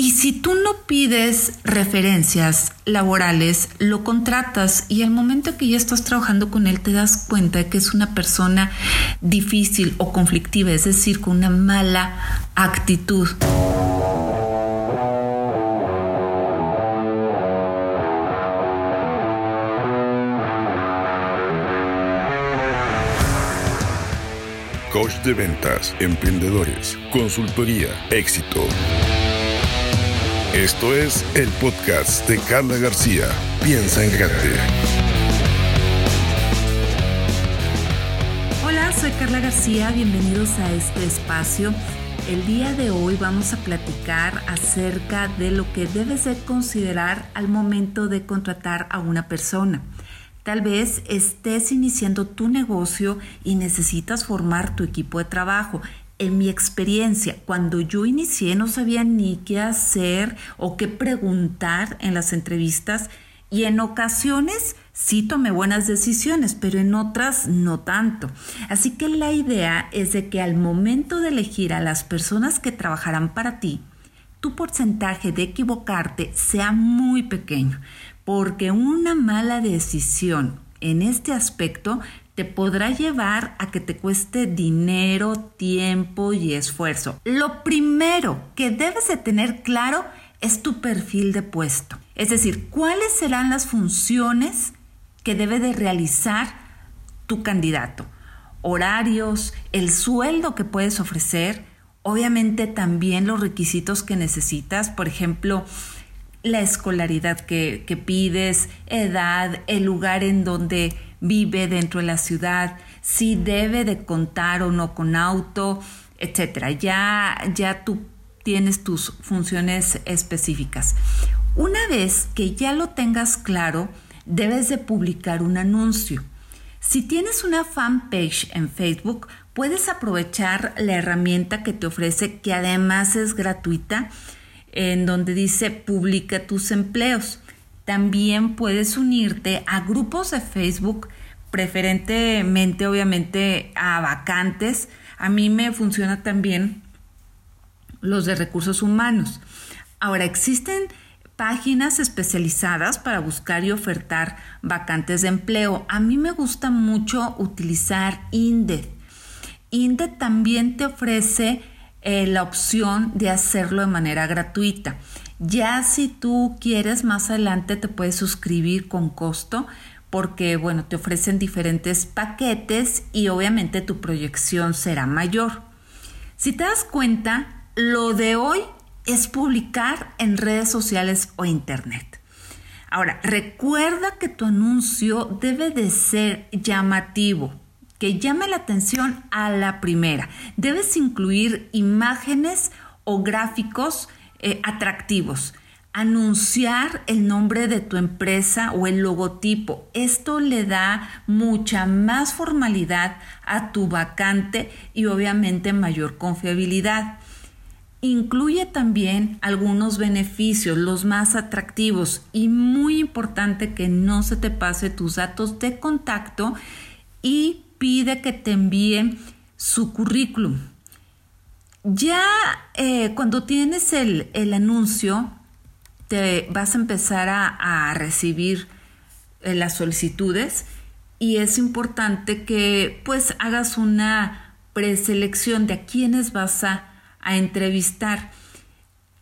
Y si tú no pides referencias laborales, lo contratas y al momento que ya estás trabajando con él te das cuenta de que es una persona difícil o conflictiva, es decir, con una mala actitud. Coach de ventas, emprendedores, consultoría, éxito. Esto es el podcast de Carla García. Piensa en grande. Hola, soy Carla García. Bienvenidos a este espacio. El día de hoy vamos a platicar acerca de lo que debes de considerar al momento de contratar a una persona. Tal vez estés iniciando tu negocio y necesitas formar tu equipo de trabajo en mi experiencia, cuando yo inicié no sabía ni qué hacer o qué preguntar en las entrevistas y en ocasiones sí tomé buenas decisiones, pero en otras no tanto. Así que la idea es de que al momento de elegir a las personas que trabajarán para ti, tu porcentaje de equivocarte sea muy pequeño, porque una mala decisión en este aspecto te podrá llevar a que te cueste dinero, tiempo y esfuerzo. Lo primero que debes de tener claro es tu perfil de puesto. Es decir, cuáles serán las funciones que debe de realizar tu candidato. Horarios, el sueldo que puedes ofrecer, obviamente también los requisitos que necesitas, por ejemplo, la escolaridad que, que pides, edad, el lugar en donde vive dentro de la ciudad, si debe de contar o no con auto, etcétera. Ya, ya tú tienes tus funciones específicas. Una vez que ya lo tengas claro, debes de publicar un anuncio. Si tienes una fanpage en Facebook, puedes aprovechar la herramienta que te ofrece, que además es gratuita, en donde dice publica tus empleos. También puedes unirte a grupos de Facebook, preferentemente obviamente a vacantes. A mí me funciona también los de recursos humanos. Ahora, existen páginas especializadas para buscar y ofertar vacantes de empleo. A mí me gusta mucho utilizar Indeed. Indeed también te ofrece eh, la opción de hacerlo de manera gratuita. Ya si tú quieres más adelante te puedes suscribir con costo porque bueno, te ofrecen diferentes paquetes y obviamente tu proyección será mayor. Si te das cuenta, lo de hoy es publicar en redes sociales o internet. Ahora, recuerda que tu anuncio debe de ser llamativo, que llame la atención a la primera. Debes incluir imágenes o gráficos eh, atractivos. Anunciar el nombre de tu empresa o el logotipo. Esto le da mucha más formalidad a tu vacante y obviamente mayor confiabilidad. Incluye también algunos beneficios, los más atractivos y muy importante que no se te pase tus datos de contacto y pide que te envíen su currículum. Ya eh, cuando tienes el, anuncio, te vas a empezar a, recibir eh, las solicitudes y es importante que pues hagas una preselección de a quienes vas a, a entrevistar.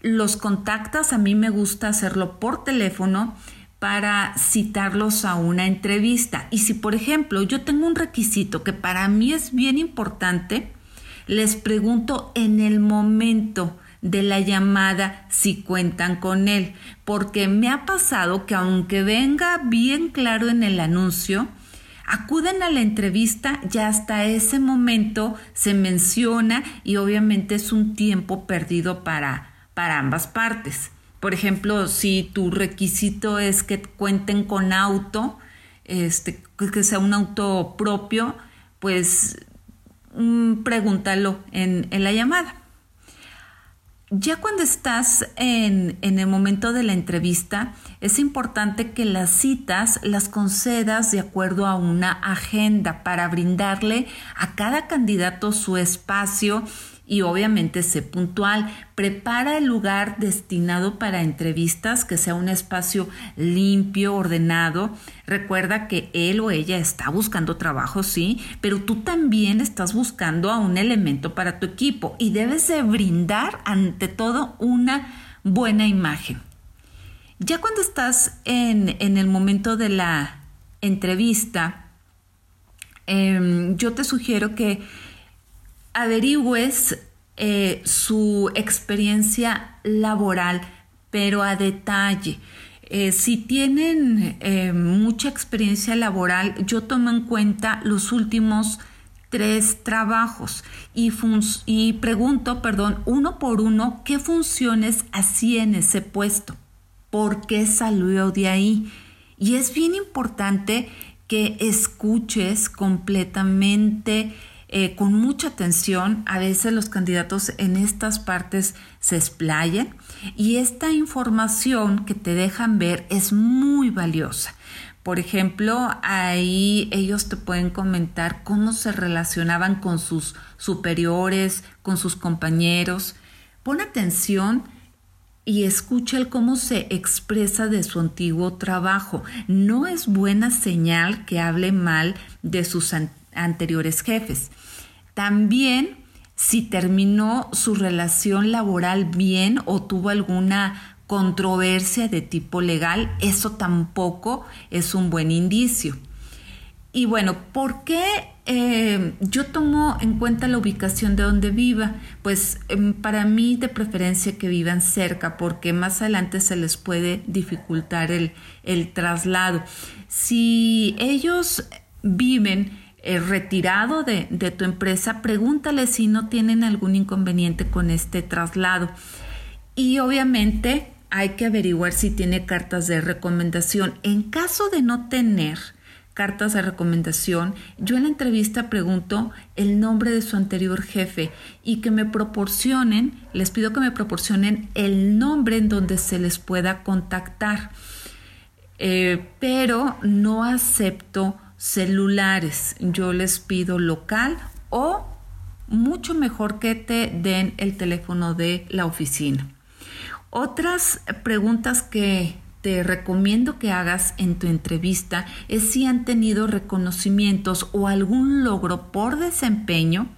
Los contactas, a mí me gusta hacerlo por teléfono para citarlos a una entrevista. Y si, por ejemplo, yo tengo un requisito que para mí es bien importante, les pregunto en el momento de la llamada si cuentan con él, porque me ha pasado que aunque venga bien claro en el anuncio, acuden a la entrevista ya hasta ese momento se menciona y obviamente es un tiempo perdido para, para ambas partes. Por ejemplo, si tu requisito es que cuenten con auto, este, que sea un auto propio, pues Mm, pregúntalo en, la llamada. Ya cuando estás en, en, el momento de la entrevista, es importante que las citas las concedas de acuerdo a una agenda para brindarle a cada candidato su espacio y obviamente sé puntual. Prepara el lugar destinado para entrevistas, que sea un espacio limpio, ordenado. Recuerda que él o ella está buscando trabajo, sí, pero tú también estás buscando a un elemento para tu equipo y debes de brindar ante todo una buena imagen. Ya cuando estás en, el momento de la entrevista, em, yo te sugiero que averigües eh, su experiencia laboral, pero a detalle. Eh, si tienen eh, mucha experiencia laboral, yo tomo en cuenta los últimos tres trabajos y, y pregunto, perdón, uno por uno, qué funciones hacía en ese puesto, por qué salió de ahí. Y es bien importante que escuches completamente eh, con mucha atención. A veces los candidatos en estas partes se explayan y esta información que te dejan ver es muy valiosa. Por ejemplo, ahí ellos te pueden comentar cómo se relacionaban con sus superiores, con sus compañeros. Pon atención y escucha el cómo se expresa de su antiguo trabajo. No es buena señal que hable mal de sus anteriores jefes. También si terminó su relación laboral bien o tuvo alguna controversia de tipo legal, eso tampoco es un buen indicio. Y bueno, ¿por qué eh, yo tomo en cuenta la ubicación de donde viva? Pues em, para mí de preferencia que vivan cerca, porque más adelante se les puede dificultar el, el traslado. Si ellos viven eh, retirado de, tu empresa, pregúntale si no tienen algún inconveniente con este traslado. Y obviamente hay que averiguar si tiene cartas de recomendación. En caso de no tener cartas de recomendación, yo en la entrevista pregunto el nombre de su anterior jefe y que me proporcionen, les pido que me proporcionen el nombre en donde se les pueda contactar. Eh, pero no acepto celulares. Yo les pido local o mucho mejor que te den el teléfono de la oficina. Otras preguntas que te recomiendo que hagas en tu entrevista es si han tenido reconocimientos o algún logro por desempeño,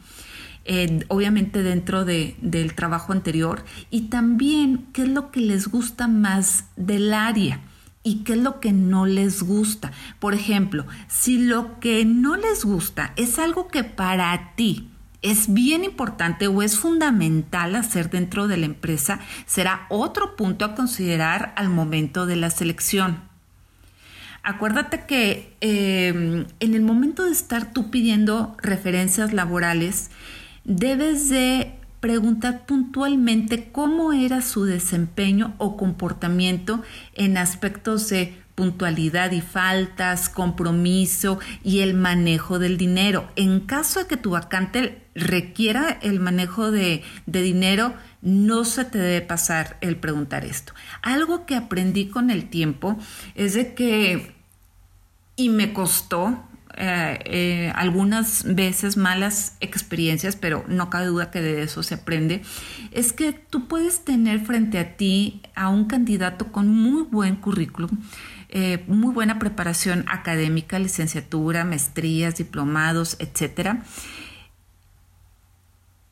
obviamente dentro del trabajo anterior, y también qué es lo que les gusta más del área y qué es lo que no les gusta. Por ejemplo, si lo que no les gusta es algo que para ti es bien importante o es fundamental hacer dentro de la empresa, será otro punto a considerar al momento de la selección. Acuérdate que em, en el momento de estar tú pidiendo referencias laborales, debes de preguntar puntualmente cómo era su desempeño o comportamiento en aspectos de puntualidad y faltas, compromiso y el manejo del dinero. En caso de que tu vacante requiera el manejo de, de dinero, no se te debe pasar el preguntar esto. Algo que aprendí con el tiempo es de que, y me costó, eh, eh, algunas veces malas experiencias, pero no cabe duda que de eso se aprende, es que tú puedes tener frente a ti a un candidato con muy buen currículum, eh, muy buena preparación académica, licenciatura, maestrías, diplomados, etcétera.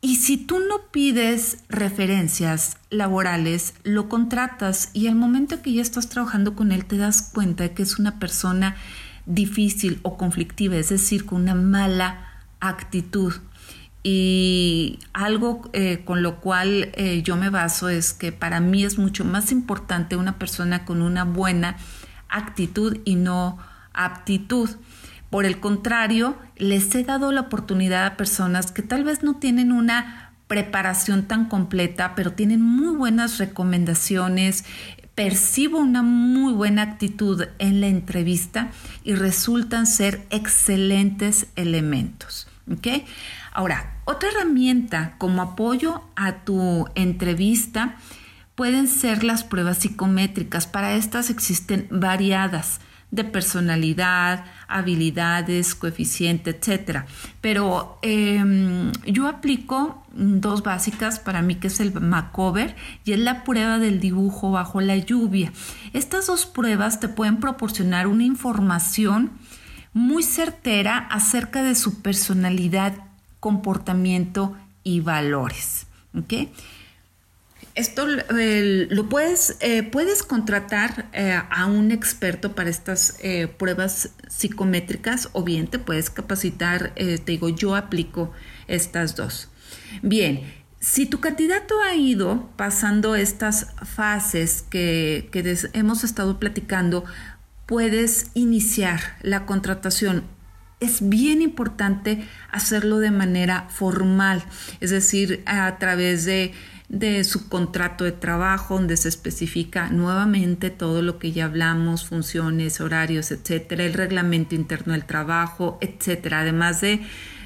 Y si tú no pides referencias laborales, lo contratas y al momento que ya estás trabajando con él te das cuenta de que es una persona difícil o conflictiva, es decir, con una mala actitud. Y algo eh, con lo cual eh, yo me baso es que para mí es mucho más importante una persona con una buena actitud y no aptitud. Por el contrario, les he dado la oportunidad a personas que tal vez no tienen una preparación tan completa, pero tienen muy buenas recomendaciones, percibo una muy buena actitud en la entrevista y resultan ser excelentes elementos. Ahora, otra herramienta como apoyo a tu entrevista pueden ser las pruebas psicométricas. Para estas existen variadas de personalidad, habilidades, coeficiente, etc. Pero em, yo aplico dos básicas para mí, que es el Macover y es la prueba del dibujo bajo la lluvia. Estas dos pruebas te pueden proporcionar una información muy certera acerca de su personalidad, comportamiento y valores. ¿okay? Esto lo puedes, eh, puedes contratar eh, a un experto para estas eh, pruebas psicométricas o bien te puedes capacitar, te digo, yo aplico estas dos. Bien, si tu candidato ha ido pasando estas fases que, que hemos estado platicando, puedes iniciar la contratación es bien importante hacerlo de manera formal, es decir, a través de de su contrato de trabajo, donde se especifica nuevamente todo lo que ya hablamos, funciones, horarios, etcétera, el reglamento interno del trabajo, etcétera, además de,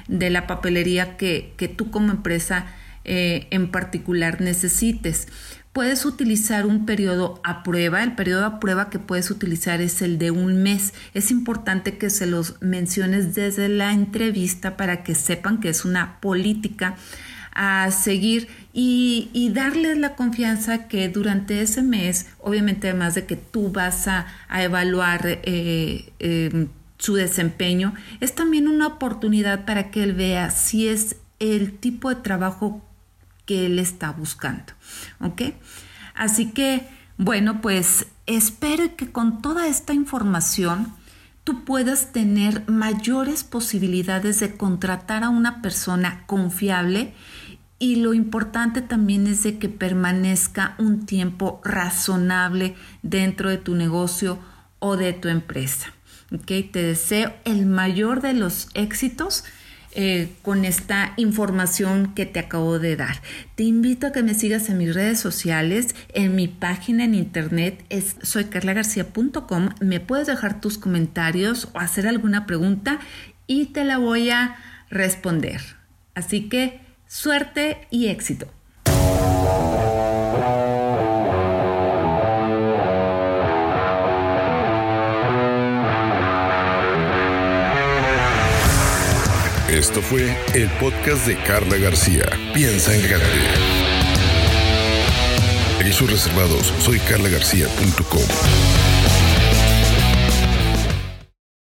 de la papelería que, que, tú como empresa eh, en particular necesites. Puedes utilizar un periodo a prueba. El periodo a prueba que puedes utilizar es el de un mes. Es importante que se los menciones desde la entrevista para que sepan que es una política a seguir y, darles la confianza que durante ese mes, obviamente además de que tú vas a, evaluar eh, em, su desempeño, es también una oportunidad para que él vea si es el tipo de trabajo que él está buscando. ¿Ok? Así que, bueno, pues espero que con toda esta información tú puedas tener mayores posibilidades de contratar a una persona confiable y lo importante también es de que permanezca un tiempo razonable dentro de tu negocio o de tu empresa. ¿Okay? Te deseo el mayor de los éxitos. Eh, con esta información que te acabo de dar. Te invito a que me sigas en mis redes sociales, en mi página en internet es soycarlagarcia.com. Me puedes dejar tus comentarios o hacer alguna pregunta y te la voy a responder. Así que Suerte y éxito. Esto fue el podcast de Carla García. Piensa en grande. sus reservados. Soy carlagarcía.com.